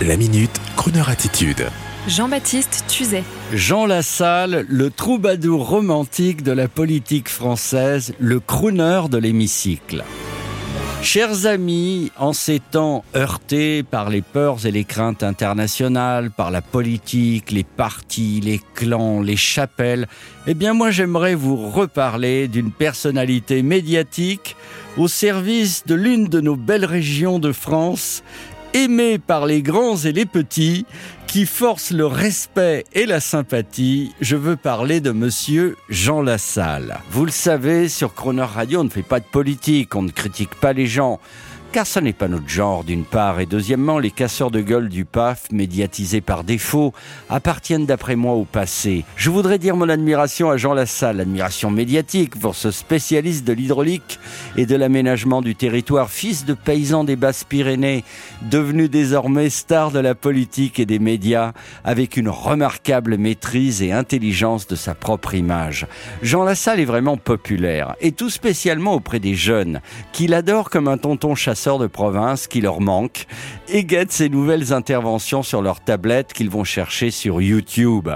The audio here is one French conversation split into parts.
La minute, Kroneur attitude. Jean-Baptiste Tuzet. Jean Lassalle, le troubadour romantique de la politique française, le crooner de l'hémicycle. Chers amis, en ces temps heurtés par les peurs et les craintes internationales, par la politique, les partis, les clans, les chapelles, eh bien moi j'aimerais vous reparler d'une personnalité médiatique au service de l'une de nos belles régions de France aimé par les grands et les petits, qui force le respect et la sympathie, je veux parler de monsieur Jean Lassalle. Vous le savez, sur Croner Radio, on ne fait pas de politique, on ne critique pas les gens car ce n'est pas notre genre d'une part, et deuxièmement, les casseurs de gueule du PAF, médiatisés par défaut, appartiennent d'après moi au passé. Je voudrais dire mon admiration à Jean Lassalle, admiration médiatique pour ce spécialiste de l'hydraulique et de l'aménagement du territoire, fils de paysan des Basses-Pyrénées, devenu désormais star de la politique et des médias, avec une remarquable maîtrise et intelligence de sa propre image. Jean Lassalle est vraiment populaire, et tout spécialement auprès des jeunes, qu'il adore comme un tonton chasseur de province qui leur manque et guettent ces nouvelles interventions sur leur tablette qu'ils vont chercher sur YouTube.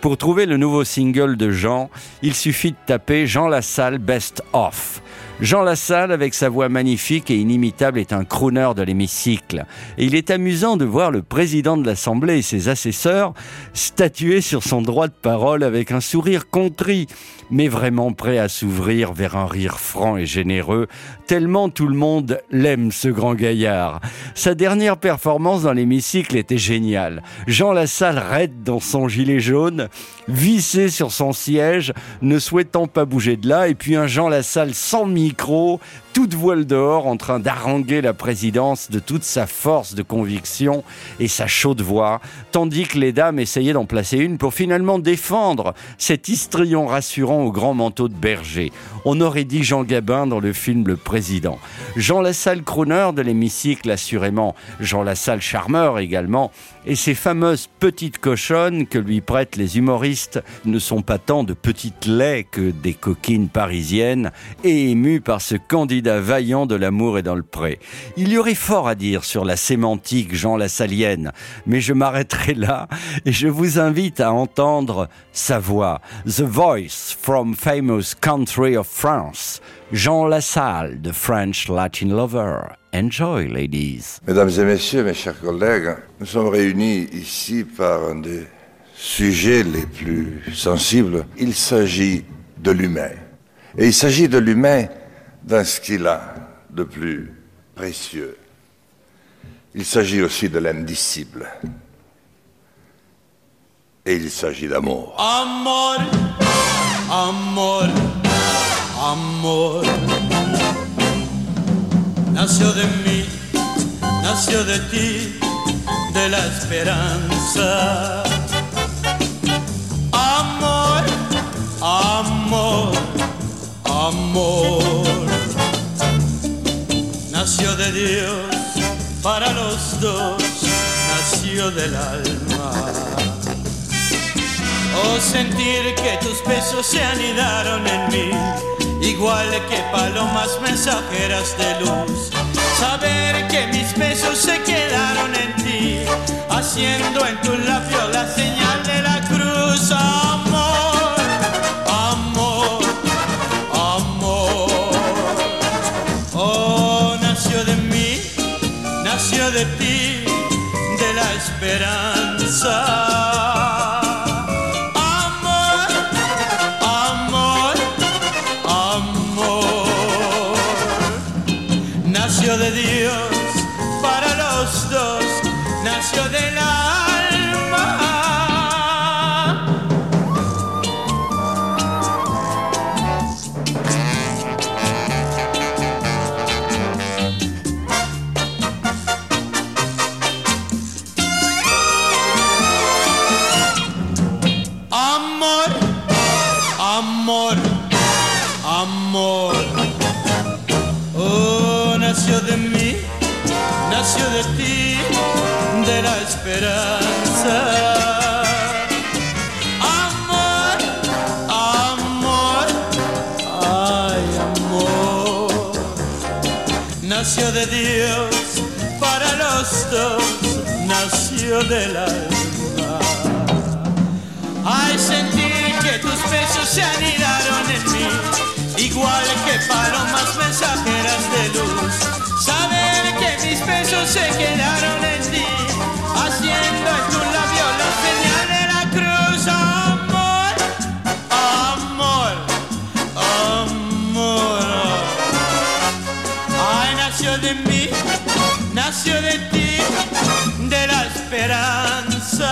Pour trouver le nouveau single de Jean, il suffit de taper Jean Lassalle Best Off. Jean Lassalle, avec sa voix magnifique et inimitable, est un crooner de l'hémicycle. Et il est amusant de voir le président de l'Assemblée et ses assesseurs statuer sur son droit de parole avec un sourire contrit, mais vraiment prêt à s'ouvrir vers un rire franc et généreux, tellement tout le monde l'aime, ce grand gaillard. Sa dernière performance dans l'hémicycle était géniale. Jean Lassalle raide dans son gilet jaune, vissé sur son siège, ne souhaitant pas bouger de là, et puis un Jean Lassalle sans micro, toute voile dehors, en train d'haranguer la présidence de toute sa force de conviction et sa chaude voix, tandis que les dames essayaient d'en placer une pour finalement défendre cet histrion rassurant au grand manteau de berger. On aurait dit Jean Gabin dans le film Le Président. Jean Lassalle crooner de l'hémicycle, assurément. Jean Lassalle charmeur également. Et ces fameuses petites cochonnes que lui prêtent les humoristes ne sont pas tant de petites laits que des coquines parisiennes et émues par ce candidat vaillant de l'amour et dans le pré. Il y aurait fort à dire sur la sémantique Jean Lassalienne, mais je m'arrêterai là et je vous invite à entendre sa voix. The Voice from Famous Country of France. Jean Lassalle, the French Latin lover. Enjoy, ladies. Mesdames et messieurs, mes chers collègues, nous sommes réunis ici par un des sujets les plus sensibles. Il s'agit de l'humain. Et il s'agit de l'humain dans ce qu'il a de plus précieux. Il s'agit aussi de l'indicible. Et il s'agit d'amour. Amor, amor, amor. Nació de mí, nació de ti, de la esperanza. Amor, amor, amor. Nació de Dios para los dos, nació del alma. O sentir que tus besos se anidaron en mí, igual que palomas mensajeras de luz. Saber que mis besos se quedaron en ti, haciendo en tu labio nació de ti, de la esperanza. Amor, amor, amor. Nació de Dios para los dos, la esperanza. Amor, amor, ay amor, nació de Dios para los dos, nació del alma. Ay, sentir que tus besos se anidaron en mí, igual que palomas mensajeras de luz. Saber que mis besos se quedaron Nació de ti, de la esperanza,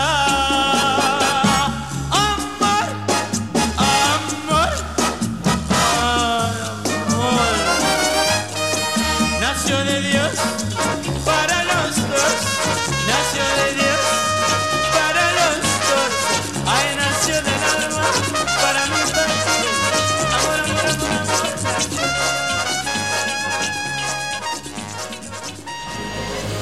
amor, amor, amor, nació de Dios.